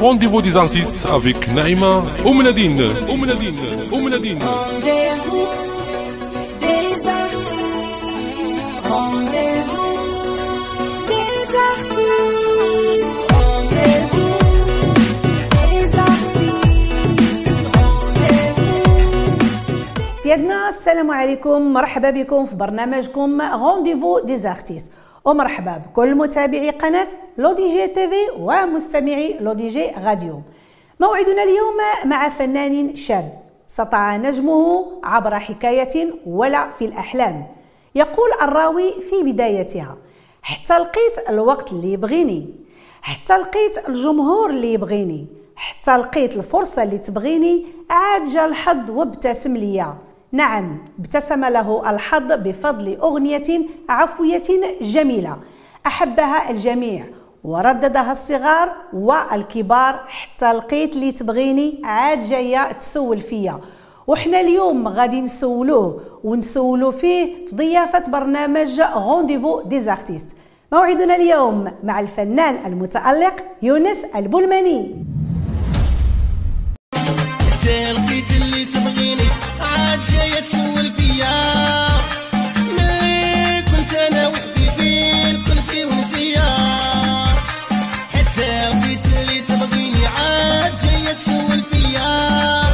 Rendez-vous des artistes avec Naïma Oumnadine. Oumnadine. Oumnadine. Rendez-vous des artistes. Rendez-vous des artistes. Rendez-vous des artistes. Rendez-vous. سيادنا السلام عليكم مرحبا بكم في برنامجكم رونديفو ديزارتيست ومرحبا بكل متابعي قناة لو دي جي تيفي ومستمعي لو دي جي راديو. موعدنا اليوم مع فنان شاب سطع نجمه عبر حكاية ولا في الأحلام. يقول الراوي في بدايتها حتى لقيت الوقت اللي يبغيني. حتى لقيت الجمهور اللي يبغيني. حتى لقيت الفرصة اللي تبغيني. عاد جا الحظ وابتسم ليا. نعم ابتسم له الحظ بفضل أغنية عفوية جميلة. أحبها الجميع. ورددها الصغار والكبار حتى لقيت اللي تبغيني عاد جاية تسول فيا. وحنا اليوم غادي نسولوه ونسولو فيه في ضيافة برنامج rendez-vous des artistes موعدنا اليوم مع الفنان المتألق يونس البلماني. عاد جاية تسول فيا ملي كنت أنا وحدي فين كنتي وانتيا حتى لقيت اللي تبغيني عاد جاية تسول فيا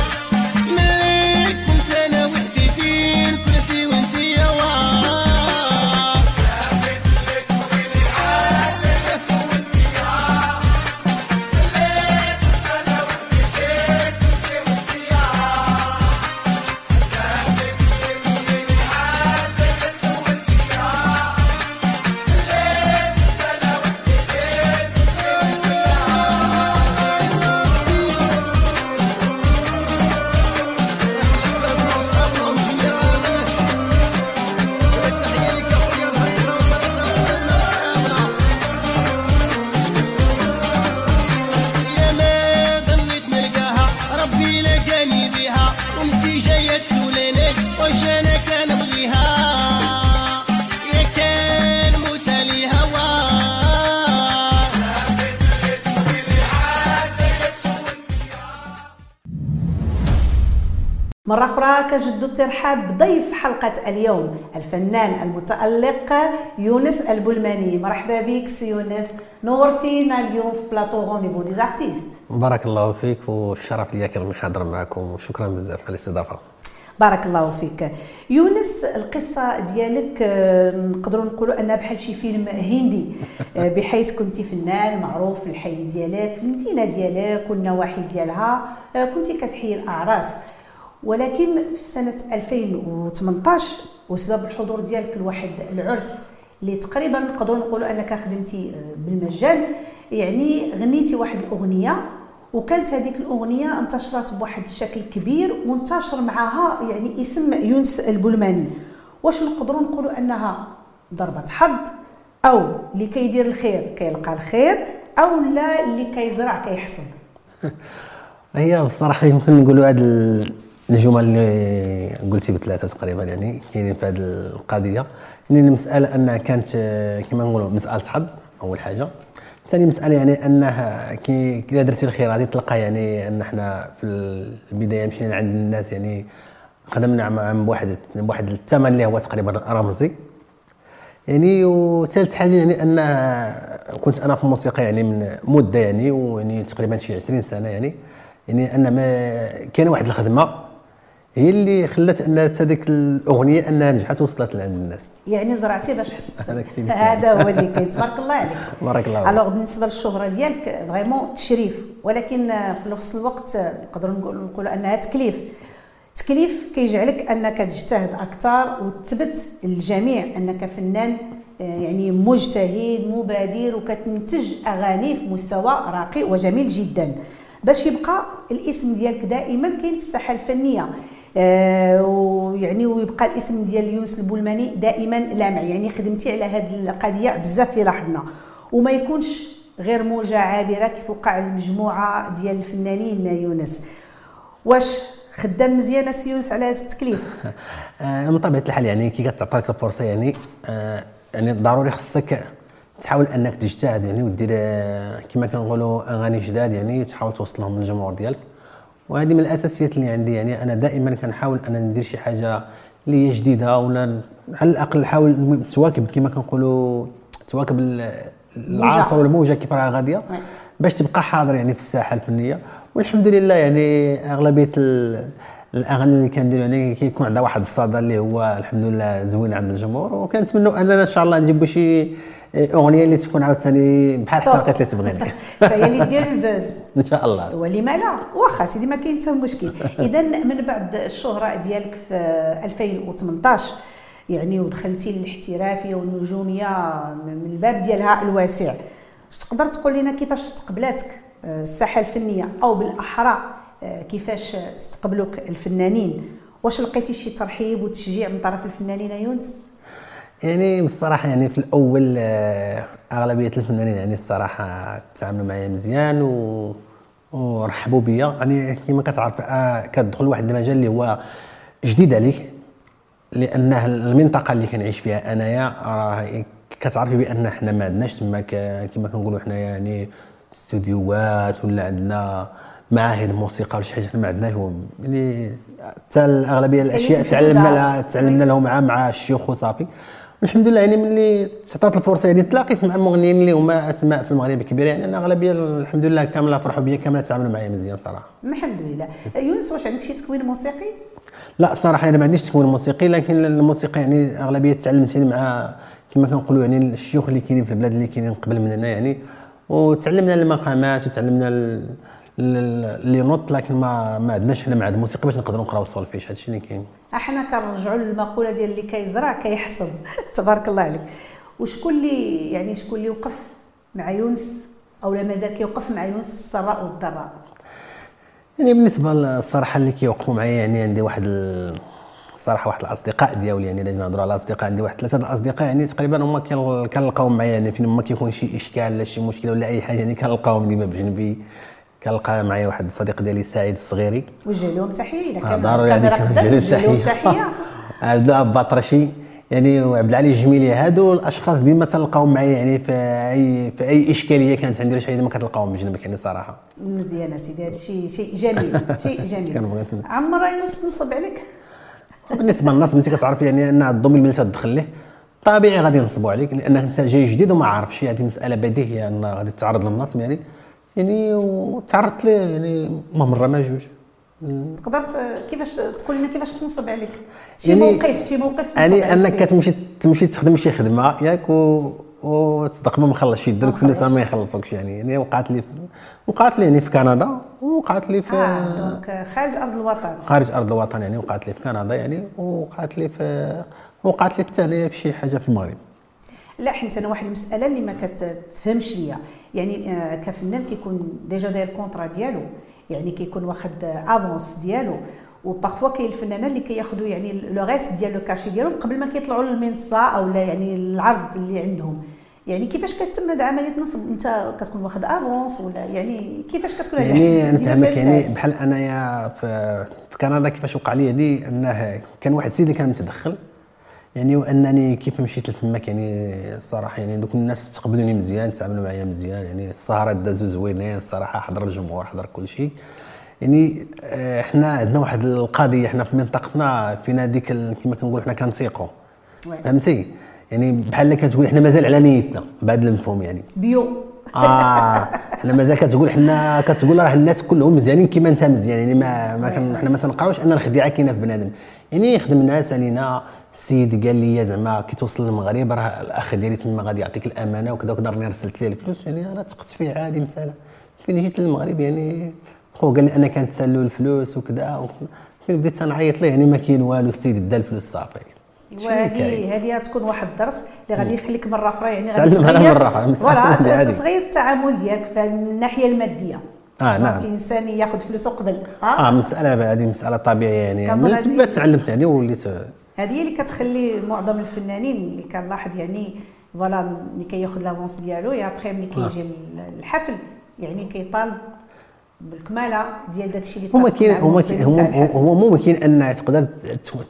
مرة أخرى نجدد الترحاب بضيف حلقة اليوم الفنان المتألق يونس البلماني. مرحبا بك سي يونس. نورتينا اليوم في plateau rendez-vous des artistes بارك الله فيك والشرف ليا كي راني حاضر معكم وشكرا بزاف على الاستضافة. بارك الله فيك. يونس القصة ديالك آه، نقدروا نقولوا أنها بحال شي فيلم هندي. آه، بحيث كنتي فنان معروف في الحي ديالك في المدينة ديالك والنواحي ديالها. آه، كنتي كتحيي الأعراس. ولكن في سنة 2018 وسبب الحضور ديالك لواحد العرس اللي تقريبا نقدروا نقولوا أنك خدمتي آه، بالمجان. يعني غنيتي واحد الأغنية وكانت هذيك الأغنية انتشرت بواحد الشكل كبير وانتشر معها يعني اسم يونس البلماني واش نقدروا نقولوا أنها ضربه حظ؟ أو اللي كيدير الخير كيلقى الخير أو لا اللي كيزرع كيحصد هي بصراحة يمكن نقولوا ال- الجمل اللي قلتي بثلاثة تقريبا يعني كاينين في هذه القضية. يعني المسألة أنها كانت آه، كما نقولوا مسألة حظ أول حاجة. ثاني مسألة يعني أنها كي كي درتي الخير غادي تلقى يعني أن إحنا في البداية مشينا عند الناس يعني خدمنا مع بواحد بواحد الثمن اللي هو تقريبا رمزي. يعني وثالث حاجة يعني ان كنت أنا في الموسيقى يعني من مدة يعني ويعني تقريبا شي 20 سنة يعني. يعني أن ما كان واحد الخدمة هي اللي خلات أن هذيك الأغنية أنها نجحت وصلت لعند الناس. يعني زرعتي باش كاين. هذا هو اللي كاين. تبارك الله عليك. بارك الله. alors بالنسبة للشهرة ديالك vraiment تشريف. ولكن في نفس الوقت نقدروا نقول- نقولوا أنها تكليف. تكليف كيجعلك أنك تجتهد أكثر وتثبت للجميع أنك فنان آه، يعني مجتهد مبادر وكتنتج أغاني في مستوى راقي وجميل جدا. باش يبقى الاسم ديالك دائما كاين في الساحة الفنية. ويعني ويبقى الاسم ديال يونس البولماني دائما لامع يعني خدمتي على هذه القضية بزاف اللي لاحظنا. وما يكونش غير موجة عابرة كيف وقع المجموعة ديال الفنانين يونس. واش خدام مزيان سي يونس على هذا التكليف؟ آه، من طبيعة الحال يعني كي كتعطيك الفرصة يعني آه، يعني ضروري خصك تحاول أنك تجتهد يعني ودير آه، كما كنقولوا أغاني جداد يعني تحاول توصلهم للجمهور ديالك. وهذه من الأساسيات اللي عندي. يعني أنا دائما كنحاول أنا ندير شي حاجة اللي هي جديدة ولا على الأقل نحاول تواكب كما كنقولوا تواكب ال- العصر والموجه كيف راها غادية. باش تبقى حاضر يعني في الساحة الفنية. والحمد لله يعني أغلبية ال- الأغاني اللي كندير يعني كيكون عندها واحد الصدى اللي هو الحمد لله زوين عند الجمهور. وكنتمنوا أننا إن شاء الله نجيبوا شي أغنية اللي تكون عاوتاني بحال حتى اللي تبغيني. حتى هي اللي دير البوز. إن شاء الله. ولما لا. واخا سيدي ما كاين حتى مشكل. اذا من بعد الشهرة ديالك في 2018 يعني ودخلتي للاحترافية والنجومية من الباب ديالها الواسع تقدر تقول لنا كيفاش استقبلاتك؟ آه، الساحة الفنية أو بالأحرى آه، كيفاش استقبلوك الفنانين؟ واش لقيتي شي ترحيب وتشجيع من طرف الفنانين يونس؟ يعني بصراحة يعني في الأول آه، أغلبية الفنانين يعني الصراحة تعاملوا معايا مزيان و ورحبوا بيا. يعني كما كتعرف آه، كتدخل واحد المجال اللي هو جديد عليك لأنه المنطقة اللي كنعيش فيها أنايا راه كتعرفي بأن حنا ما عندناش تما كما كنقولوا حنا يعني استوديوهات ولا عندنا معاهد موسيقى ولا شي حاجة ما عندناش. يعني حتى الأغلبية الأشياء تعلمنا لها. تعلمنا لهم مع مع الشيوخ وصافي. والحمد لله يعني ملي تعطات الفرصة يعني تلاقيت مع مغنيين اللي هما أسماء في المغرب كبيره يعني أنا أغلبية الحمد لله كاملة فرحوا بيا كاملة تعاملوا معايا مزيان صراحة. الحمد لله. يونس واش عندك شي تكوين موسيقي؟ لا صراحة أنا ما عنديش تكوين موسيقي لكن الموسيقى يعني أغلبية تعلمت يعني مع كما كنقولوا يعني الشيوخ اللي كاينين في البلاد اللي كاينين قبل مننا يعني. وتعلمنا المقامات وتعلمنا ال- ال- les notes لكن ما ما عندناش حنا معهد موسيقي باش نقدروا نقراو السولفيج هادشي اللي كاين. إحنا كنرجعوا للمقولة ديال اللي كيزرع كيحصد تبارك الله عليك. وشكون اللي يعني شكون اللي وقف مع يونس أو لا مازال كيوقف مع يونس في السراء والضراء؟ يعني بالنسبة للصراحة اللي كيوقفوا معايا يعني عندي واحد ال- صراحة واحد الأصدقاء ديالي يعني جينا نهضروا على الأصدقاء عندي واحد ثلاثة الأصدقاء يعني تقريبا هما كنلقاهم معايا يعني فين ما كيكون شي إشكال ولا شي مشكلة ولا أي حاجة يعني كنلقاهم ديما بجنبي. كنلقى معايا واحد الصديق ديالي سعيد الصغيري. وجه لهم تحيه الا كان ضروري هذيك الكاميرا قدام نوجه وجه لهم. تحيه عبد الله يعني وعبد العلي الجميلي هادو الأشخاص ديما تلقاهم معايا يعني في أي في أي إشكالية كانت عندي ولا شي ديما كتلقاهم بجنبك يعني صراحة. مزيان سيدي هذا شيء شيء جميل شيء جميل. عمر يونس تنصب عليك؟ بالنسبة للناس أنت كتعرف يعني أن الضمير ملي تدخل ليه؟ طبيعي غادي ينصبوا عليك لانك أنت جاي جديد وما عارفش هذه مسألة بديهية أن غادي تتعرض للنصب يعني. يعني وتعرضت ليه؟ يعني ما مرة ما جوج. تقدر كيفاش تقول لنا كيفاش تنصب عليك؟ شي يعني- موقف شي موقف تنصب يعني أنك. كتمشي تمشي تخدم شي خدمة ياك و وتصدق ما مخلصش يديروك ما فلوس. ما يخلصوكش يعني. يعني وقعت لي وقعت لي يعني في كندا وقعت لي في آه donc خارج أرض الوطن. خارج أرض الوطن يعني وقعت لي في كندا يعني وقعت لي في وقعت لي الثانية في شي حاجة في المغرب. لا حيت أنا واحد المسألة اللي ما كتفهمش ليا. يعني آه، كفنان كيكون déjà داير contrat ديالو يعني كيكون واخد avance ديالو. و parfois كاين الفنانين اللي كياخذوا يعني le reste ديال le cachet ديالهم قبل ما كيطلعوا للمنصة أو لا يعني العرض اللي عندهم. يعني كيفاش كتم هاد عملية نصب؟ أنت كتكون واخد افونس ولا؟ يعني كيفاش كتكون هاد يعني نفهمك يعني. بحال أنايا في كندا كيفاش وقع لي يعني أنه كان واحد السيد اللي كان متدخل. يعني وأنني كيف مشيت لتماك يعني الصراحة يعني دوك الناس تقبلوني مزيان تعاملوا معايا مزيان يعني السهرات دازوا زوينين الصراحة حضر الجمهور حضر كل شيء. يعني آه، حنا عندنا واحد القضية حنا في منطقتنا فينا ديك كما كنقولوا حنا كنثيقوا وي. فهمتي؟ يعني بحال كتقول حنا مازال على نيتنا بهذا المفهوم يعني. بيو. آه حنا مازال كتقول حنا كتقول راه الناس كلهم مزيانين كيما انت مزيان يعني ما ما كن حنا ما تنقراوش أن الخديعة كاينة في بنادم. يعني خدمنا سالينا السيد قال لي زعما كي توصل للمغرب راه الاخ ديالي تما غادي يعطيك الامانه وكذا وكذا راني رسلت ليه الفلوس يعني أنا تقت فيه عادي مساله. فين جيت للمغرب يعني؟ خو قال لي أنا كانت سالو الفلوس وكذا. وك- فين بديت تنعيط ليه؟ يعني ما كاين والو السيد دا الفلوس صافي؟ وهذه هذه تكون واحد الدرس اللي غادي يخليك مرة أخرى يعني غادي تعلم أخرى، مثل فوالا. تصغير التعامل ديالك في الناحية المادية. آه، دونك نعم. الانسان ياخذ فلوسه قبل آه مسألة هذه مسألة طبيعية يعني. من تما تعلمت يعني وليت هذه هي اللي كتخلي معظم الفنانين اللي كنلاحظ يعني فوالا ملي كياخذ لافونس ديالو يا ابخي ملي كيجي الحفل يعني كيطالب بالكمالة ديال داكشي اللي كاين هو. هو ممكن أن تقدر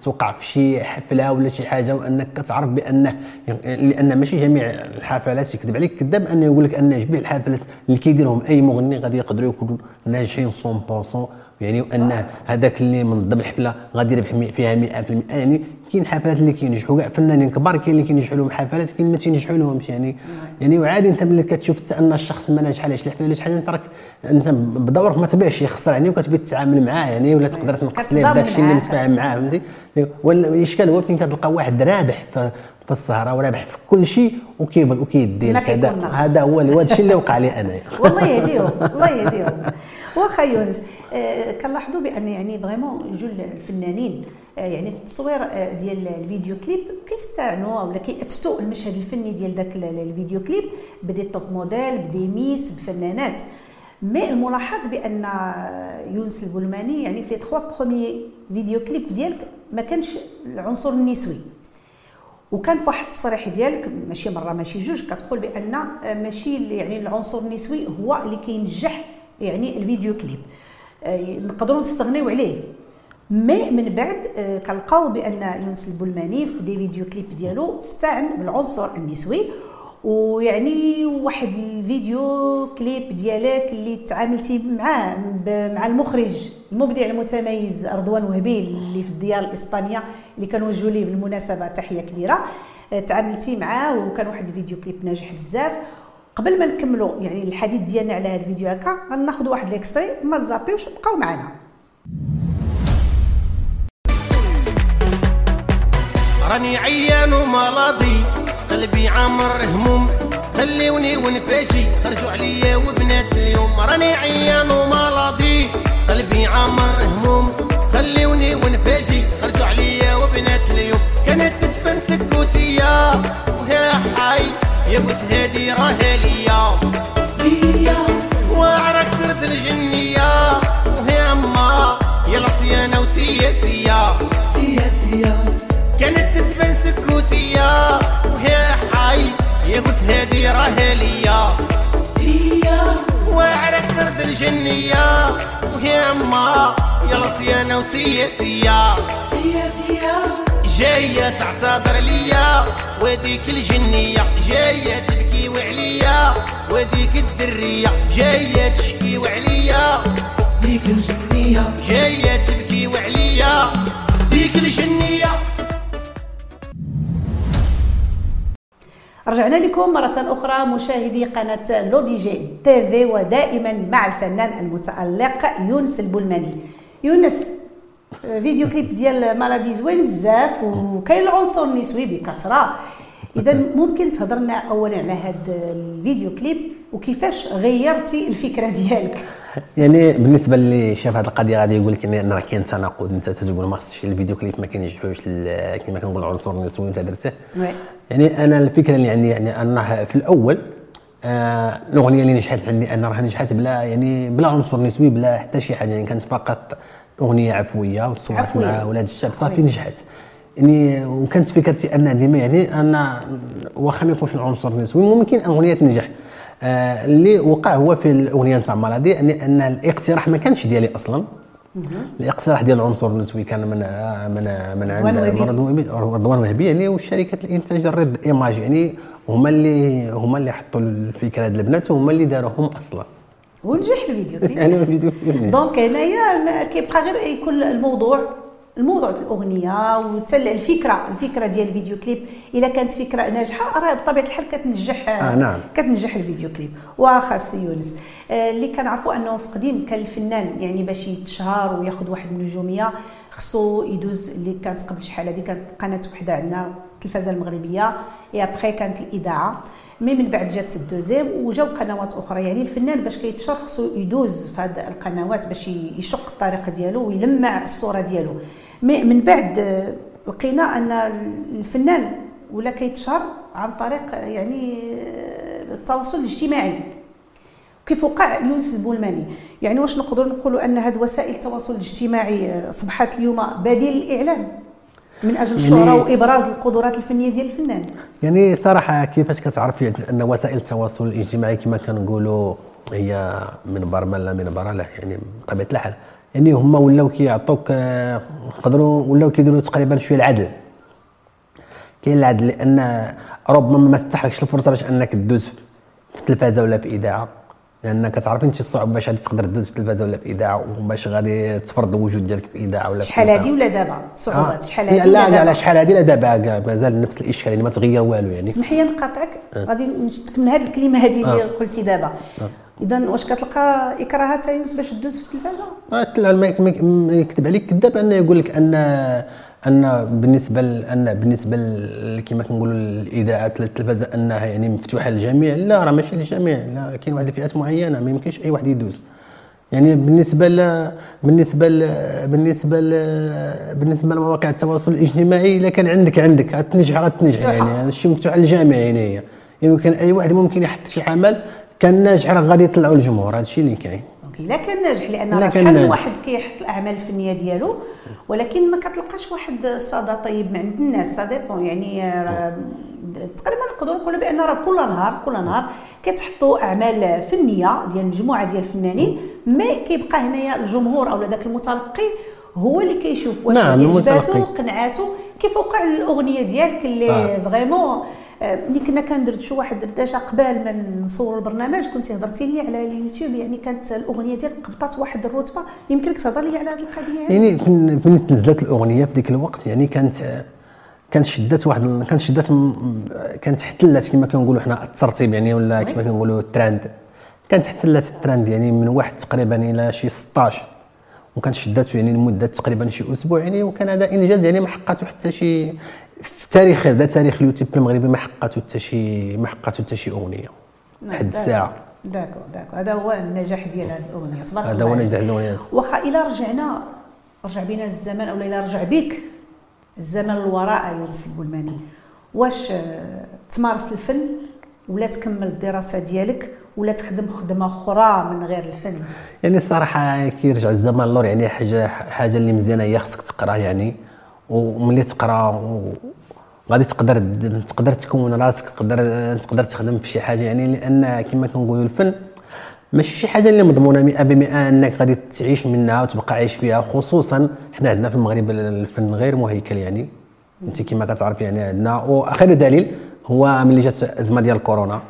توقع في شي حفلة ولا شي حاجة وأنك كتعرف بانه لأن ماشي جميع الحفلات يكذب عليك كذاب انه يقول لك أن جميع الحفلات اللي كيديرهم أي مغني غادي يقدروا يكونوا ناجحين 100% يعني وان هذاك اللي منظم الحفله غادي يربح فيها 100% يعني كاين حفلات اللي كينجحوا كاع. فنانين كبار كاين اللي كينجحوا لهم حفلات كاين ما تينجحوا لهمش يعني يعني وعادي أنت ملي كتشوف حتى أن الشخص ما ناجح على شي حفلة ولا شي حاجة أنت راك أنت بدورك ما تبيعش يخسر يعني وكتبي تتعامل معاه يعني ولا تقدر تنقص ليه؟ داك الشيء اللي. متفاهم معاه فهمتي؟ ولا الإشكال هو فين كتلقى واحد رابح في في السهرة ورابح في كل شيء وكيدير. هذا هو هذا الشيء اللي وقع لي انايا والله يهديهم الله يهديهم. واخا يونس آه، كنلاحظوا بأن يعني فريمون جل الفنانين آه، يعني في التصوير آه، ديال الفيديو كليب كيستعنوا ولا كيأتتوا المشهد الفني ديال داك ال- ال- ال vidéo clip ب des top models ب des miss بفنانات. mais الملاحظ بأن يونس البلماني يعني في les trois premiers vidéo clips ديالك ما كانش العنصر النسوي. وكان في واحد التصريح ديالك ماشي مرة ماشي جوج كتقول بأن ماشي يعني العنصر النسوي هو اللي كينجح يعني ال vidéo clip. آه، نقدروا نستغنيو عليه. mais من بعد آه، كنلقاو بأن يونس البلماني في des vidéo clips ديالو استعن بالعنصر النسوي ويعني واحد ال vidéo clip ديالك اللي تعاملتي معاه مع المخرج المبدع المتميز رضوان وهبي اللي في الديار الإسبانية اللي كنوجهوا ليه بالمناسبة تحية كبيرة. آه، تعاملتي معاه وكان واحد ال vidéo clip ناجح بزاف. قبل ما نكملوا يعني الحديث ديالنا على هذا الفيديو هكا غناخذ واحد l'extrait ما تزاپيوش بقاو معنا. راني عيان ومرضي قلبي عامر هموم خليوني ونفاشي خرجوا عليا وبنات اليوم. راني عيان ومرضي قلبي عامر هموم خليوني ونفاشي خرجوا عليا وبنات اليوم. كانت تتبان سكوتية ويا حي. يا قلت هادي راها ليا. وعرك ترد الجنية. وهي أما يلا صيانة وسياسية. كانت تتبان سكوتية. وهي حي يا قلت هادي راها ليا. وعرك ترد الجنية. وهي أما يلا صيانة وسياسية. جاية تعتذر ليا. وديك الجنية جاية تبكي وعليا. وديك الدرية جاية تشكي وعليا. ديك الجنية جاية تبكي وعليا. ديك الجنية. رجعنا لكم مرة أخرى مشاهدي قناة لو دي جي تي في ودائما مع الفنان المتألق يونس البلماني. يونس vidéo clip ديال malade زوين بزاف وكاين العنصر النسوي بكثرة إذا ممكن تهضر لنا أولا على هذا الفيديو كليب وكيفاش غيرتي الفكرة ديالك يعني بالنسبة اللي شاف هذه القضية غادي يقول لك إن راه كاين تناقض. أنت تقول ما خصش الفيديو كليب ما كينجحوش كما كنقول العنصر النسوي انت درته. يعني أنا الفكرة اللي عندي يعني انه في الأول آه الأغنية اللي نجحت عندي أنا راها نجحت بلا يعني بلا عنصر نسوي بلا حتى شي حاجة. يعني كانت فقط أغنية عفوية وتصورت عفوية. مع ولاد الشعب صافي. نجحت يعني وكانت فكرتي أن ديما يعني أنا واخا ما يكونش العنصر النسوي ممكن أغنية تنجح آه اللي وقع هو في الأغنية نتاع مرادي يعني أن الاقتراح ما كانش ديالي أصلا الاقتراح ديال العنصر النسوي كان من من من عند رضوان وهبي. يعني وشركه الإنتاج الريد إيماج يعني هما اللي هما اللي حطوا الفكرة هاد البنات وهما اللي داروهم أصلا ونجح الفيديو. كليب يعني الفيديو donc هنايا كيبقى غير يكون الموضوع الموضوع ديال الأغنية وحتى الفكرة الفكرة ديال الفيديو كليب. إلا كانت فكرة ناجحة راه بطبيعة الحال كتنجح آه، نعم. كتنجح الفيديو كليب. واخا سي يونس. آه، اللي كنعرفوا أنه في قديم كان الفنان يعني باش يتشهر وياخذ واحد النجومية خصو يدوز اللي كانت قبل شحال هذه كانت قناة وحدة عندنا التلفزه المغربية. اي ابخي كانت الإذاعة. mais من بعد جات الدوزيام وجاو قنوات أخرى. يعني الفنان باش كيتشهر خصو يدوز في هذه القنوات باش يشق الطريق ديالو ويلمع الصورة ديالو. مي من بعد آه، لقينا أن الفنان ولا كيتشهر عن طريق آه، يعني آه، التواصل الاجتماعي. كيف وقع يونس البولماني يعني واش نقدروا نقولوا أن هذه وسائل التواصل الاجتماعي أصبحت اليوم بديل للاعلام من أجل الشهره يعني- وإبراز القدرات الفنية ديال الفنان. يعني صراحة كيفاش كتعرف يعني أن وسائل التواصل الاجتماعي كما كنقولوا هي منبر ما لا منبر لا يعني بطبيعة الحال. يعني هما ولاو كيعطوك آه، يقدروا ولاو كيديروا تقريبا شوية العدل. كاين العدل لأن ربما ما تتاحلكش الفرصة باش أنك تدوز في التلفازة ولا في إذاعة. لأن كتعرف انت الصعوبه باش غادي تقدر تدوز في التلفازه ولا في اذاعه وباش غادي تفرض الوجود ديالك في اذاعه ولا في شحال. هادي ولا دابا؟ صعوبات آه. شحال لا هادي لا لا, لا دابا؟ شحال هذه لا دابا كاع مازال نفس الإشكال يعني ما تغير والو يعني. اسمح لي نقاطعك. غادي نشدك من هذه الكلمة هذه اللي آه. قلتي دابا. اذا واش كتلقى اكراهات يونس باش تدوز في التلفازة؟ آه، ما يكذب عليك كذاب أنه يقول لك أن أن بالنسبة أن بالنسبة ل- كما كنقولوا الإذاعات التلفزه أنها يعني مفتوحة للجميع. لا راه ماشي للجميع. لا كاين واحد الفئات معينة ما يمكنش أي واحد يدوز. يعني بالنسبة ل بالنسبة ل بالنسبة ل بالنسبة لمواقع التواصل الاجتماعي إلا كان عندك عندك. غتنجح غتنجح. يعني هذا الشيء مفتوح للجميع يعني هي. يمكن أي واحد ممكن يحط شي عمل كان ناجح راه غادي يطلعوا الجمهور هذا الشيء اللي كاين. OK لا كان ناجح لأن لا راه كان شحال. واحد كيحط الأعمال الفنيه ديالو ولكن ما كتلقاش واحد الصدى طيب من عند الناس ça dépend يعني تقريبا نقدروا نقولوا بأن راه كل نهار كل نهار كيتحطوا أعمال فنيه ديال مجموعه ديال الفنانين ما كيبقى هنايا الجمهور أو ذاك المتلقي هو اللي كيشوف واش نعم، عجباتو. قنعاتو كيف وقع الأغنية ديالك اللي آه. vraiment آه، ملي كنا كندرت شي واحد دردشه قبل ما نصور البرنامج كنتي هضرتي لي على اليوتيوب يعني كانت الأغنية ديالك قبطات واحد الرتبة يمكنك تهضر لي على هذه القضية؟ يعني فين تنزلت الأغنية في ذيك الوقت يعني كانت كانت شدات واحد كانت شدات كانت احتلت كما كنقولوا حنا الترتيب يعني ولا كما كنقولوا الترند. كانت احتلت الترند يعني من واحد تقريبا إلى شي 16 وكانت شداته يعني لمدة تقريبا شي أسبوع يعني وكان هذا إنجاز يعني ما حققته حتى شي في تاريخ هذا تاريخ اليوتيوب المغربي ما حققته حتى شي ما حققته حتى شي اغنيه لحد داكو. الساعة داكو. داكو هذا هو النجاح ديال هذه الأغنية. تبارك هذا الله هو عليك. نجاح الأغنية. واخا إلا رجعنا رجع بينا الزمن أو إلا رجع بك الزمن الوراء يونس البلماني واش آه، تمارس الفن؟ ولا تكمل الدراسة ديالك؟ ولا تخدم خدمة أخرى من غير الفن؟ يعني الصراحه كيرجع الزمان اللور يعني حاجة حاجة اللي مزيانة هي خصك تقرأ يعني. وملي تقرأ غادي تقدر تقدر تكون راسك تقدر تقدر تخدم في شي حاجة. يعني لأن كما كنقولوا الفن ماشي شي حاجة اللي مضمونة 100% إنك غادي تعيش منها وتبقى عايش فيها خصوصا حنا عندنا في المغرب الفن غير مهيكل يعني. أنت كما كتعرف يعني عندنا. واخر دليل هو ملي جات الأزمة ديال كورونا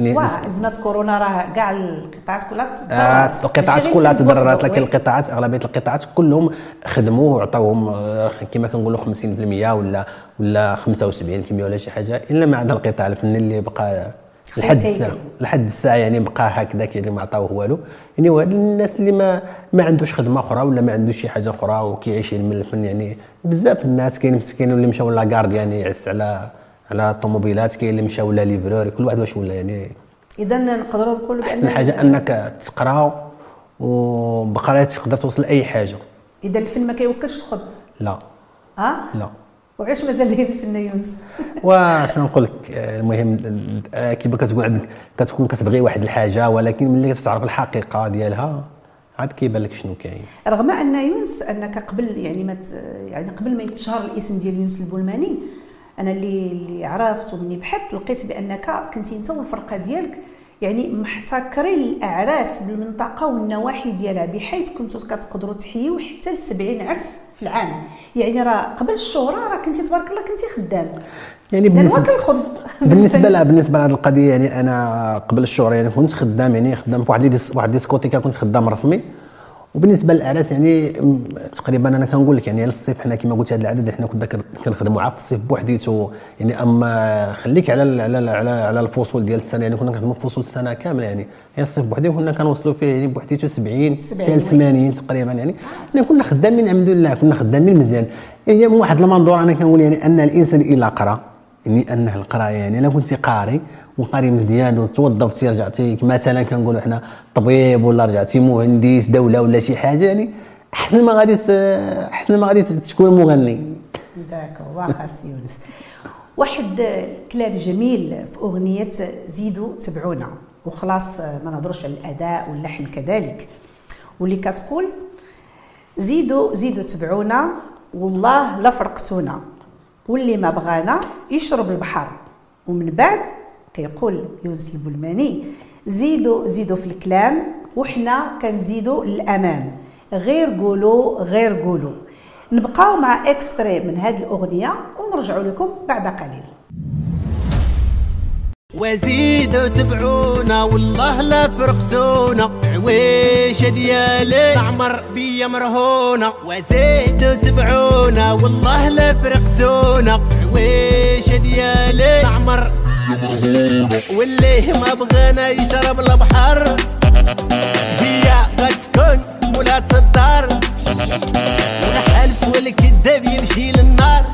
وازمه كورونا راه كاع القطاعات كلها آه، تضررت القطاعات كلها تضررت لكن. القطاعات أغلبية القطاعات كلهم خدموا وعطاوهم آه، كما كنقولوا 50% ولا ولا 75% ولا شي حاجة إلا ما عدا القطاع الفني اللي بقى لحد الساعة. لحد الساعة يعني بقى هكذاك يعني ما عطاوه والو يعني الناس اللي ما ما عندوش خدمة أخرى ولا ما عندوش شي حاجة أخرى وكيعيش من الفن يعني بزاف الناس كاين مسكين اللي مشاو la garde يعني يعس على على الطوموبيلات كاين اللي مشاو لا livreur كل واحد واش ولا يعني. اذا نقدروا نقولوا بان احسن حاجة أنك تقرا وبقراية تقدر توصل لأي حاجة. إذا الفن ما كيوكلش الخبز؟ لا. ها؟ لا. وعلاش مازال داير الفن يونس؟ وشنو نقول لك المهم كيما كتكون عندك كتكون كتبغي واحد الحاجة ولكن ملي كتعرف الحقيقة ديالها عاد كيبان لك شنو كاين. رغم أن يونس أنك قبل يعني ما يعني قبل ما يتشهر الاسم ديال يونس البولماني أنا اللي اللي عرفت ومني بحثت لقيت بأنك كنتي أنت والفرقة ديالك يعني محتكرين الإعراس بالمنطقة والنواحي ديالها بحيث كنتوا كتقدروا تحيوا حتى ل 70 عرس في العام. يعني راه قبل الشهره راه كنتي تبارك الله كنتي خدام. يعني بالنسبة الخبز بالنسبة لها بالنسبة لهذه القضية يعني أنا قبل الشهر يعني كنت خدام يعني خدام في واحد واحد ديسكوتيكا كنت خدام رسمي. وبالنسبة للاعراس يعني تقريبا أنا كنقول لك يعني على الصيف حنا كما قلت هذا العدد حنا كنا كن- كنخدموا عا في الصيف بوحديته يعني أما خليك على على على على الفصول ديال السنة يعني كنا كنخدموا فصول السنة كاملة يعني هي الصيف بوحدي كنا كنوصلوا فيه يعني بوحديته 70 70 حتى ل 80 تقريبا يعني حنا كنا خدامين الحمد لله كنا خدامين مزيان. هي من واحد المنظور أنا كنقول يعني أن الإنسان إلا قرأ. يعني أنه القرايه يعني الا كنتي قاري وقاري مزيان وتوظفتي رجعتي مثلا كنقولوا حنا طبيب ولا رجعتي مهندس دولة ولا شي حاجة يعني احسن ما غادي احسن ما غادي تكون مغني. داكو واخا يونس. واحد الكلام جميل في أغنية زيدوا تبعونا وخلاص ما نهضروش على الأداء واللحن كذلك. واللي كتقول زيدوا زيدوا تبعونا والله لا فرقتونا. واللي ما بغانا يشرب البحر. ومن بعد كيقول يونس البلماني زيدوا زيدوا في الكلام وحنا كنزيدوا للأمام. غير قولوا غير قولوا نبقاو مع اكستري من هذه الأغنية ونرجعوا لكم بعد قليل. وزيدوا تبعونا والله لا فرقتونا. عويشة ديالي عمر بيا مرهونة وزيدوا تبعونا والله لا فرقتونا. عويشة ديالي عمر واللي ما بغانا يشرب البحر هي غتكون مولاة الدار. والحلف والكذاب يمشي للنار.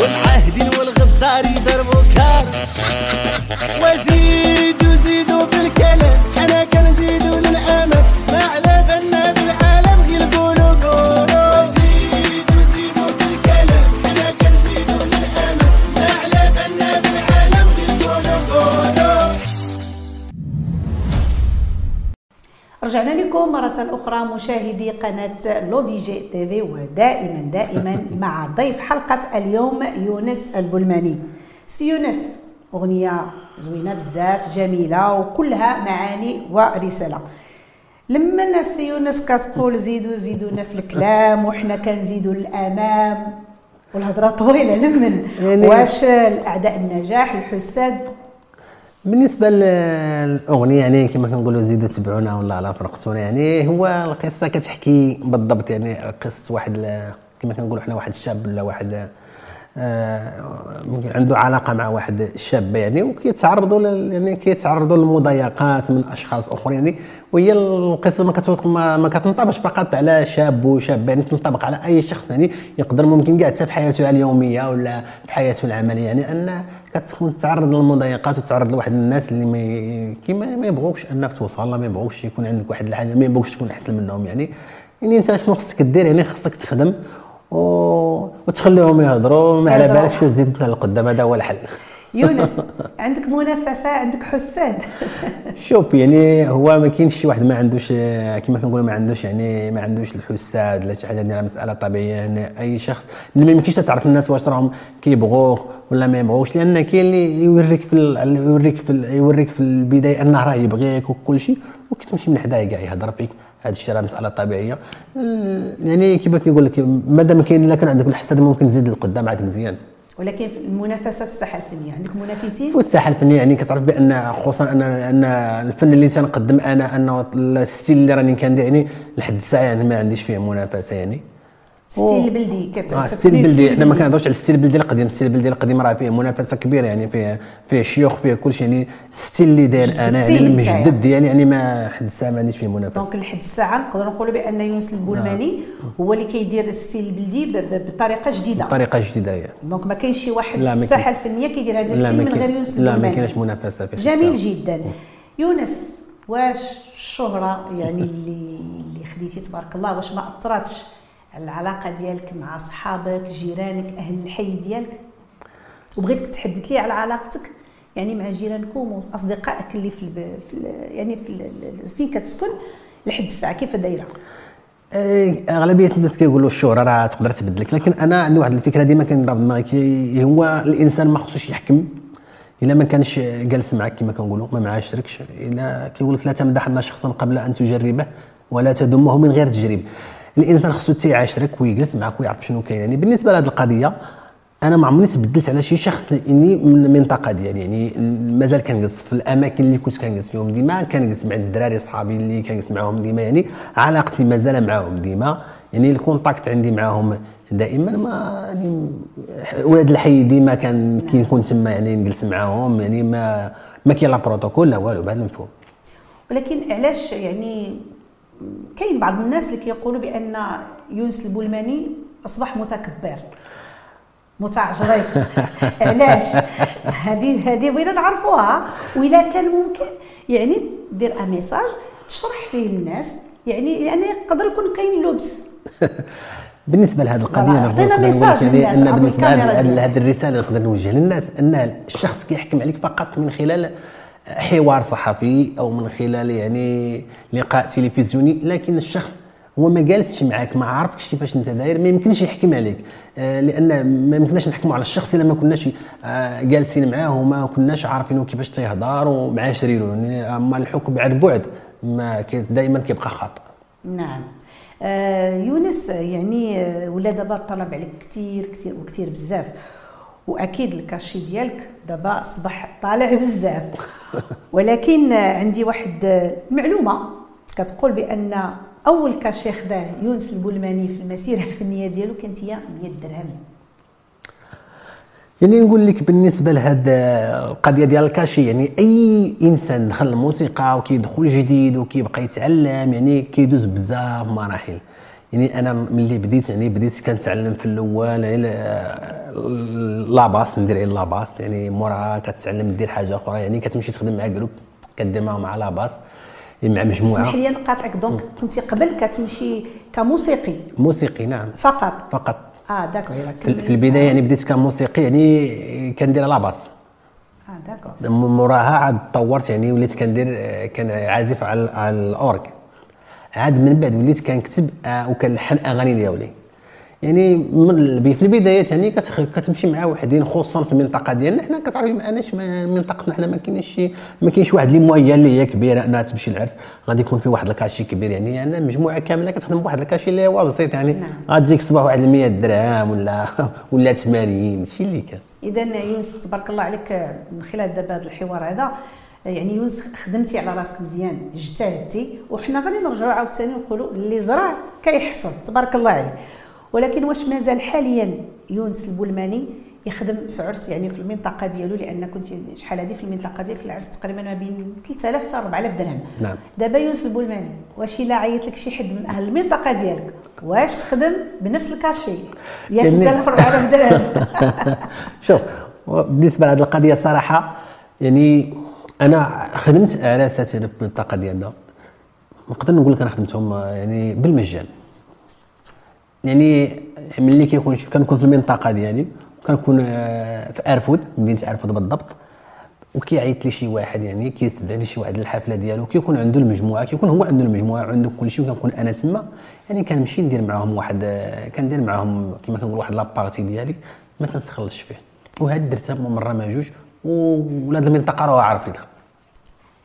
والعاهدين والغدار يضربوا كار وزيدوا زيدوا بالكلام حنا كنزيدوا للامام ما على بالنا رجعنا لكم مرة أخرى مشاهدي قناة لو دي جي تيفي ودائما دائما مع ضيف حلقة اليوم يونس البولماني. سي يونس أغنية زوينة بزاف جميلة وكلها معاني ورسالة. لما الناس سي يونس كتقول زيدوا زيدونا في الكلام وحنا كنزيدوا للأمام والهضرة طويلة لمن؟ واش الأعداء النجاح الحساد؟ بالنسبة للأغنية يعني كما كنقولوا زيدوا تبعونا ولا لا فرقتونا يعني هو القصة كتحكي بالضبط يعني قصة واحد كما كنقولوا حنا واحد الشاب ولا واحد عنده علاقة مع واحد الشاب يعني وكيتعرضوا يعني كيتعرضوا للمضايقات من أشخاص أخرين يعني وهي القصة ما كتوثق ما, كتنطبقش فقط على شاب وشابة يعني تنطبق على أي شخص يعني يقدر ممكن كاع حتى في حياته اليومية ولا في حياته العملية يعني أن كتكون تتعرض للمضايقات وتتعرض لواحد الناس اللي ما كيما ما يبغوكش أنك توصل ما يبغوكش يكون عندك واحد الحاجة ما يبغوكش تكون أحسن منهم يعني يعني أنت شنو خصك دير يعني خصك تخدم. وتخليهم يهضروا ما على يهضروا. بالك شو تزيد لقدام هذا هو الحل. يونس عندك منافسة عندك حساد. شوف يعني هو ما كاينش شي واحد ما عندوش كما كنقولوا ما عندوش يعني ما عندوش الحساد ولا شي حاجة ديالها مسألة طبيعية يعني أي شخص ما يمكنش تعرف الناس واش راهم كيبغوك ولا ما يبغوش لأن كاين اللي يوريك في يوريك في يوريك في البداية أنه راه يبغيك وكل شيء وكتمشي من حداه كاع يهضر فيك. هذا الشيء راه مساله طبيعيه يعني كيف كيقول لك مادام كاين إلا كان عندك الحساد ممكن تزيد لقدام عاد مزيان. ولكن في المنافسة في الساحة الفنية عندك منافسين؟ في الساحة الفنية يعني كتعرف بأن خصوصا أن أن الفن اللي تنقدم أنا أنه ال style اللي راني كندير يعني لحد الساعة يعني ما عنديش فيه منافسة يعني. ستيل البلدي آه style البلدي style إحنا ما بلدي. كنهضرش على ال style البلدي القديم. ال style البلدي القديم راه فيه منافسة كبيرة يعني فيه فيه شيوخ فيه كل شيء. يعني ال style اللي داير أنا يعني. المجدد ديالي يعني ما حد الساعة ما عنديش فيه منافسة. donc لحد الساعة نقدروا نقولوا بأن يونس البولماني هو اللي كيدير ال style البلدي ب- ب- بطريقة جديدة. بطريقة جديدة يعني donc ما كاينش شي واحد في كاين. الفنية كيدير هذا ال style من. غير يونس لا، ما البولماني كاينش منافسة في جميل. جدا. يونس واش الشهرة يعني اللي اللي خديتي تبارك الله واش ما أثرتش على العلاقة ديالك مع صحابك جيرانك أهل الحي ديالك؟ وبغيتك تحدث لي على علاقتك؟ يعني مع جيرانكم وأصدقائك اللي في, الب... في ال... يعني في ال... فين كتسكن لحد الساعة كيف دايرة؟ إيه، أغلبية الناس كيقولوا الشهرة راه تقدر تبدلك لكن أنا عندي واحد الفكرة ديما في دماغي هو الإنسان ما خصوش يحكم إلا ما كانش جالس معك كما كنقولوا ما معاشركش إلا كيقول لك لا تمدحن شخصا قبل أن تجربه ولا تذمه من غير تجربة. الإنسان خصو تيعاشرك ويجلس معك ويعرف شنو كاين. يعني بالنسبة لهذه القضية أنا ما عمرني تبدلت على شي شخص إني من المنطقة ديالي. يعني مازال كنجلس في الأماكن اللي كنت كنجلس فيهم ديما كنجلس مع الدراري صحابي اللي كنجلس معاهم ديما. يعني علاقتي مازال معاهم ديما. يعني ال contact عندي معاهم دائما. ما يعني ولاد الحي ديما كان كيكون تما يعني نجلس معاهم. يعني ما ما كاين لا بروتوكول لا والو بعد مفهوم. ولكن علاش يعني كاين بعض الناس اللي كيقولوا بأن يونس البولماني أصبح متكبر متعجرف علاش؟ هذه هذه بغينا نعرفوها. وإلا كان ممكن يعني دير un message تشرح فيه للناس يعني يعني يقدر يكون كاين لبس. بالنسبة لهذه القضية عطينا ميساج يعني للناس أن بالنسبة لهذه الرسالة نقدر نوجهها للناس أن الشخص كيحكم عليك فقط من خلال حوار صحفي أو من خلال يعني لقاء تلفزيوني لكن الشخص هو ما جالسش معاك ما عرفكش كيفاش أنت داير ما يمكنش يحكم عليك. آه، لأن ما يمكنناش نحكموا على الشخص إلا ما كناش آه، جالسين معاه وما كناش عارفين كيفاش تيهضر ومعاشرينه يعني أما الحكم على البعد ما دائما كيبقى خطا نعم. آه يونس يعني ولا دابا الطلب عليك كثير كثير وكثير بزاف. وأكيد ال cachet ديالك دابا أصبح طالع بزاف. ولكن عندي واحد آه، معلومة كتقول بأن أول cachet خداه يونس البولماني في المسيرة الفنية ديالو كانت هي 100 درهم. يعني نقول لك بالنسبة لهاد القضية ديال ال cachet يعني أي إنسان دخل الموسيقى وكيدخل جديد وكيبقى يتعلم يعني كيدوز بزاف مراحل. يعني أنا ملي بديت يعني بديت كنتعلم في الأول يعني la basse ندير غير la basse يعني موراها كتعلم دير حاجة أخرى يعني كتمشي تخدم مع groupe كدير معاهم مع la basse مع مجموعة. اسمح لي نقاطعك donc كنتي قبل كتمشي كموسيقي. موسيقي نعم. فقط؟ فقط. آه d'accord في البداية يعني بديت كموسيقي يعني كندير la basse. آه d'accord موراها عاد طورت يعني وليت كندير كان عازف على على ال orgue عاد من بعد وليت كنكتب آه، وكنلحن اغاني ديالي. يعني من في البدايات يعني كتخ- كتمشي مع وحدين خصوصا في المنطقة ديالنا. حنا كتعرفي ما- منطقتنا حنا ما كاينش شي ما كاينش واحد les moyens اللي هي كبيرة أنها تمشي العرس غادي يكون في واحد ال cachet كبير. يعني أنا مجموعة كاملة كتخدم بواحد ال cachet اللي هو بسيط. يعني نعم. غتجيك الصباح واحد 100 درهم ولا ولا 80 شي اللي كان. اذا يونس تبارك الله عليك من خلال دابا هذا الحوار هذا يعني يونس خدمتي على راسك مزيان اجتهدتي وحنا غادي نرجعوا عاوتاني نقولوا اللي زرع كيحصد تبارك الله عليه. ولكن واش مازال حاليا يونس البولماني يخدم في عرس يعني في المنطقة ديالو؟ لأن كنت شحال هذه في المنطقة ديالك العرس تقريبا ما بين 3000 حتى 4000 درهم. نعم. دابا يونس البولماني واش إلا عيط لك شي حد من أهل المنطقة ديالك واش تخدم بنفس الكاشي؟ يا يعني- 3000 4000 درهم. شوف بالنسبة لهذه القضية صراحة يعني أنا خدمت على أساس في المنطقة ديالنا. نقدر نقول لك أنا خدمتهم يعني بالمجان. يعني ملي كيكون كنكون في المنطقة ديالي كنكون آه، في أرفود مدينة أرفود بالضبط وكيعيط لي شي واحد يعني كيستدعي لي شي واحد للحفلة ديالو كيكون عنده المجموعة كيكون هو عنده المجموعة عنده كل شيء وكنكون أنا تما. يعني كنمشي ندير معاهم واحد آه، كندير معاهم كما كنقول واحد la partie ديالي ما تنتخلصش فيه. وهذه درتها مرة ما جوج وولاد المنطقة راهو عارفينها.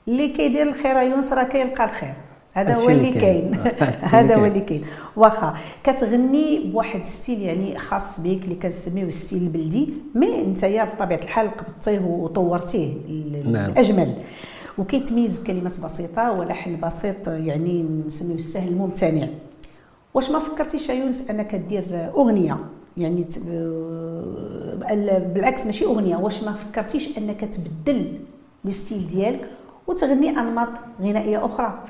اللي كيدير الخير يونس راه كيلقى الخير. هذا هو اللي كاين. هذا هو اللي كاين. واخا كتغني بواحد style يعني خاص بك اللي كنسميوه ال style البلدي mais انت يا بطبيعة الحال قبضتيه وطورتيه ال- نعم. الاجمل وكيتميز بكلمات بسيطة ولحن بسيط يعني نسميوه السهل الممتنع. واش ما فكرتيش يا يونس أنك دير أغنية؟ يعني بالعكس ماشي أغنية واش ما فكرتيش أنك تبدل le style ديالك وتغني أنماط غنائية أخرى؟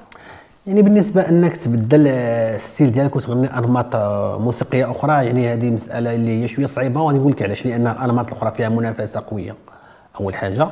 يعني بالنسبة أنك تبدل آه، ال style ديالك وتغني أنماط آه، موسيقية أخرى يعني هذه مسألة اللي هي شوية صعيبة وغادي نقول لك علاش لأن الأنماط الأخرى فيها منافسة قوية. أول حاجة.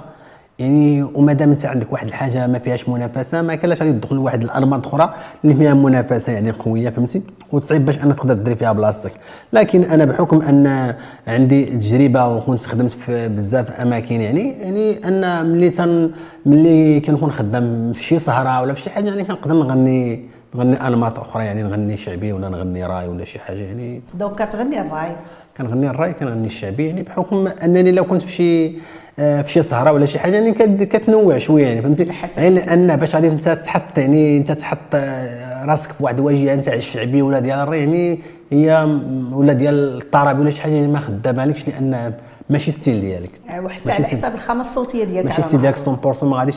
يعني وما دام انت عندك واحد الحاجة ما فيهاش منافسة ما كانش غادي تدخل لواحد الانماط أخرى اللي فيها منافسة يعني قوية فهمتي؟ وصعيب باش انك تقدر دير فيها بلاصتك. لكن أنا بحكم أن عندي تجربة وكنت خدمت في بزاف أماكن يعني يعني أن ملي تن ملي كنكون خدام في شي سهره ولا في شي حاجة يعني كنقدر نغني نغني انماط أخرى يعني نغني شعبي ولا نغني راي ولا شي حاجة يعني. donc كتغني الراي. كنغني الراي كنغني الشعبي يعني بحكم أنني لو كنت في شي في شي سهره ولا شي حاجة يعني كت- كتنوع شوية يعني فهمتي. غير لأن باش غادي أنت تحط يعني أنت تحط آه، راسك في واحد الواجهه نتاع الشعبي ولا ديال الراي يعني هي ولا ديال الطرب ولا شي حاجة يعني ما خدامة عليكش لأن ماشي style ديالك آه، وحتى على حساب الخامة الصوتية ديالك ماشي style ديالك أظن. 100% ما غاديش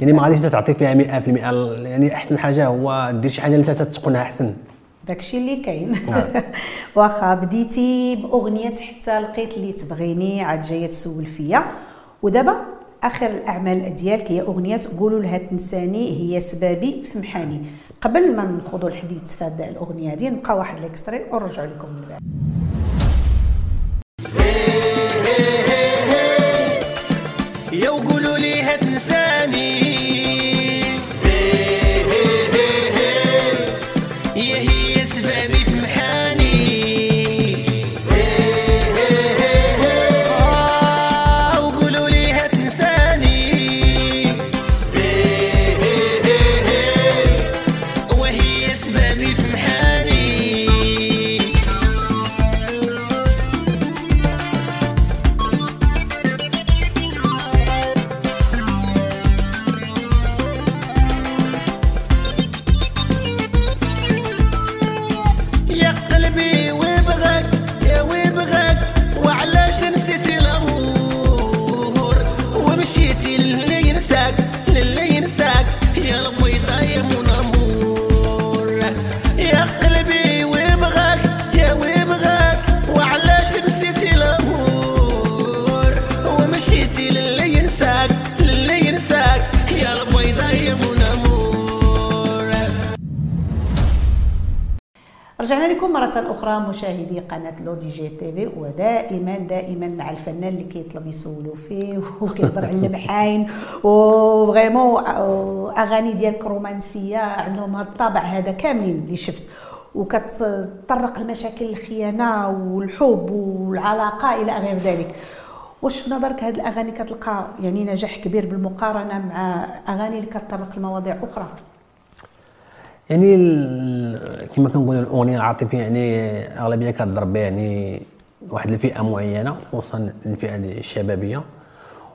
يعني ما غاديش تعطي فيها 100% يعني أحسن حاجة هو دير شي حاجة اللي أنت تتقنها أحسن داكشي اللي كاين نعم. واخا بديتي بأغنية حتى لقيت اللي تبغيني عاد جاية تسول فيا ودابا آخر الأعمال ديالك هي أغنية قولوا لها تنساني هي سبابي في محاني قبل ما نخوضوا الحديث في هذه الأغنية هذه نبقى واحد الإكستري ونرجع لكم من بعد. يا لي هتنساني. قناة LODJ TV ودائما دائما مع الفنان اللي كيطلب يسولوا فيه وكيهضر على المحاين و vraiment أغاني ديالك رومانسية عندهم هذا الطابع هذا كاملين اللي شفت. وكتطرق لمشاكل الخيانة والحب والعلاقة إلى غير ذلك. واش في نظرك هذه الأغاني كتلقى يعني نجاح كبير بالمقارنة مع أغاني اللي كتطرق لمواضيع أخرى؟ يعني كما كنقولوا الأغنية العاطفية يعني أغلبية كتضرب بها يعني واحد الفئة معينة خصوصا الفئة الشبابية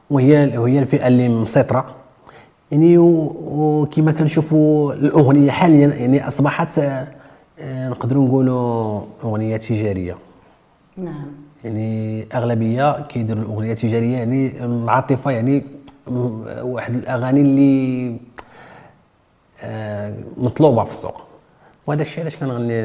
وهي وهي الفئة اللي مسيطرة. يعني وكما كنشوفوا الأغنية حاليا يعني أصبحت آه، نقدروا نقولوا أغنية تجارية. نعم. يعني أغلبية كيديروا الأغنية التجاريه يعني العاطفة يعني واحد الأغاني اللي مطلوبة في السوق. وهذا الشيء علاش كنغني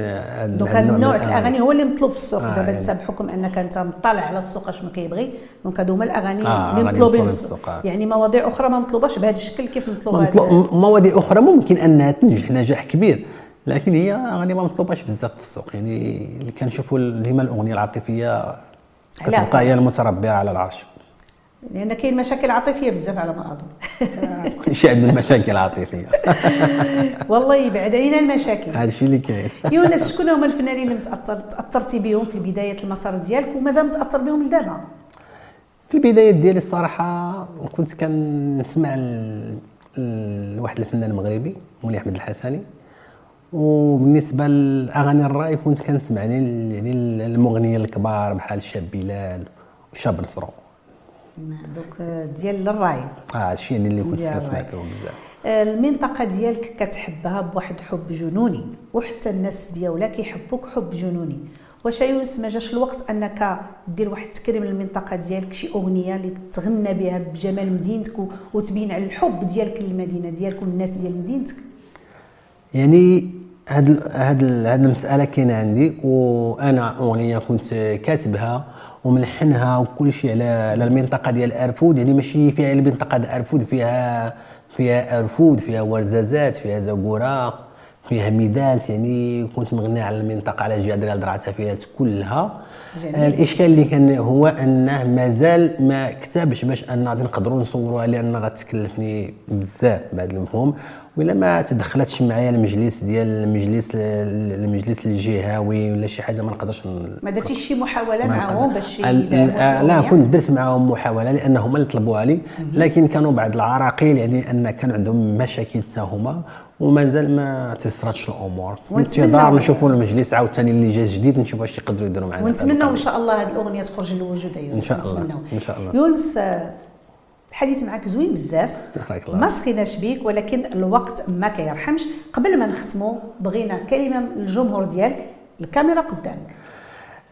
donc هذا النوع الأغاني. هو اللي مطلوب في السوق. آه، دابا يعني. انت بحكم أنك أنت مطلع على السوق اشنو كيبغي donc هادو هما الأغاني آه، اللي مطلوبين في السوق. آه. يعني مواضيع أخرى ما مطلوباش بهذا الشكل كيف مطلوب هذا؟ مطلوب مواضيع أخرى ممكن أنها تنجح نجاح كبير لكن هي أغاني ما مطلوباش بزاف في السوق. يعني اللي كنشوفوا اللي هما الأغنية العاطفية كتبقى هي المتربعة على العرش. لأن كاين مشاكل عاطفية بزاف على ما أظن. كل شيء عندنا مشاكل عاطفية. والله يبعد علينا المشاكل. هذا الشيء اللي كاين. يونس شكون هما الفنانين اللي متاثر تاثرتي بهم في بداية المسار ديالك ومازال متأثر بهم لدابا؟ في البدايات ديالي الصراحة كنت كنسمع لواحد الفنان مغربي مولي أحمد الحسني. وبالنسبة لاغاني الراي كنت كنسمع يعني يعني المغنيين الكبار بحال الشاب بلال وشاب نصرو. دوك ديال الراي. آه هادشي يعني اللي كنت. فيهم بزاف. المنطقة ديالك كتحبها بواحد حب جنوني وحتى الناس ديالها كيحبوك حب جنوني. واش يونس ما جاش الوقت أنك دير واحد التكريم للمنطقة ديالك شي أغنية اللي تغنى بها بجمال مدينتك وتبين على الحب ديالك للمدينة ديالك والناس ديال مدينتك؟ يعني هاد هاد هاد المسألة كاينة عندي وأنا أغنية كنت كاتبها وملحنها وكل شيء على على المنطقة ديال أرفود يعني ماشي فيها المنطقة ديال أرفود فيها فيها أرفود فيها ورزازات فيها زقوره فيها ميدالت يعني كنت مغني على المنطقة على جهة دريال درعتها فيها كلها جميل. الإشكال اللي كان هو أنه مازال ما كتبش باش ان غادي نقدروا نصوروها لأن غتكلفني بزاف بهذا المفهوم ولا ما تدخلتش معايا المجلس ديال المجلس المجلس الجهوي ولا شي حاجة ما نقدرش ما درتيش شي محاولة ما معاهم باش آه، لا؟ كنت درت معاهم محاولة لأن هما اللي طلبوها لي لكن كانوا بعض العراقيل يعني أن كان عندهم مشاكل حتى هما ومازال ما تيسراتش الأمور انتظار نشوفوا المجلس عاوتاني اللي جا جديد نشوف واش يقدروا يديروا معنا ونتمنوا إن. شاء الله هذه الأغنية تخرج للوجود أيضا إن شاء الله. إن شاء الله. يونس الحديث معك زوين بزاف. ما سخيناش بيك ولكن الوقت ما كيرحمش. قبل ما نختموا بغينا كلمة للجمهور ديالك الكاميرا قدامك.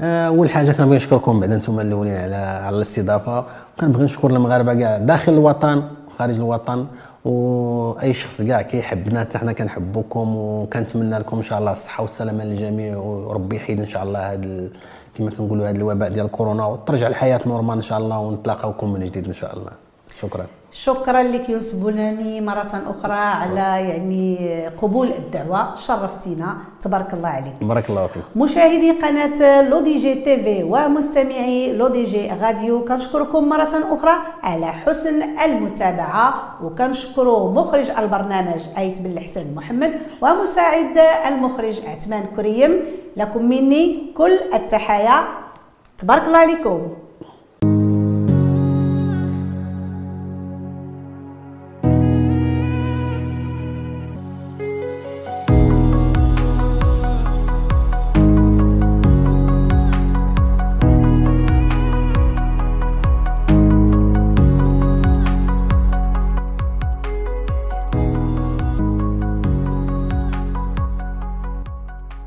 آه، أول حاجة كنبغي نشكركم بعد أنتم الأولين على على الاستضافة. كنبغي نشكر المغاربة كاع داخل الوطن وخارج الوطن وأي شخص كاع كيحبنا حتى حنا كنحبوكم وكنتمنى لكم إن شاء الله الصحة والسلامة للجميع وربي يحيد إن شاء الله هذا كما كنقولوا هذا الوباء ديال كورونا وترجع الحياة نورمال إن شاء الله ونتلاقاوكم من جديد إن شاء الله. شكرا. شكرا لك يونس بولماني مرة أخرى على يعني قبول الدعوة. شرفتينا. تبارك الله عليك. بارك الله فيك. مشاهدي قناة LODJ TV ومستمعي LODJ Radio كنشكركم مرة أخرى على حسن المتابعة وكنشكر مخرج البرنامج أيت بن الحسن محمد ومساعد المخرج عثمان كريم. لكم مني كل التحايا. تبارك الله عليكم.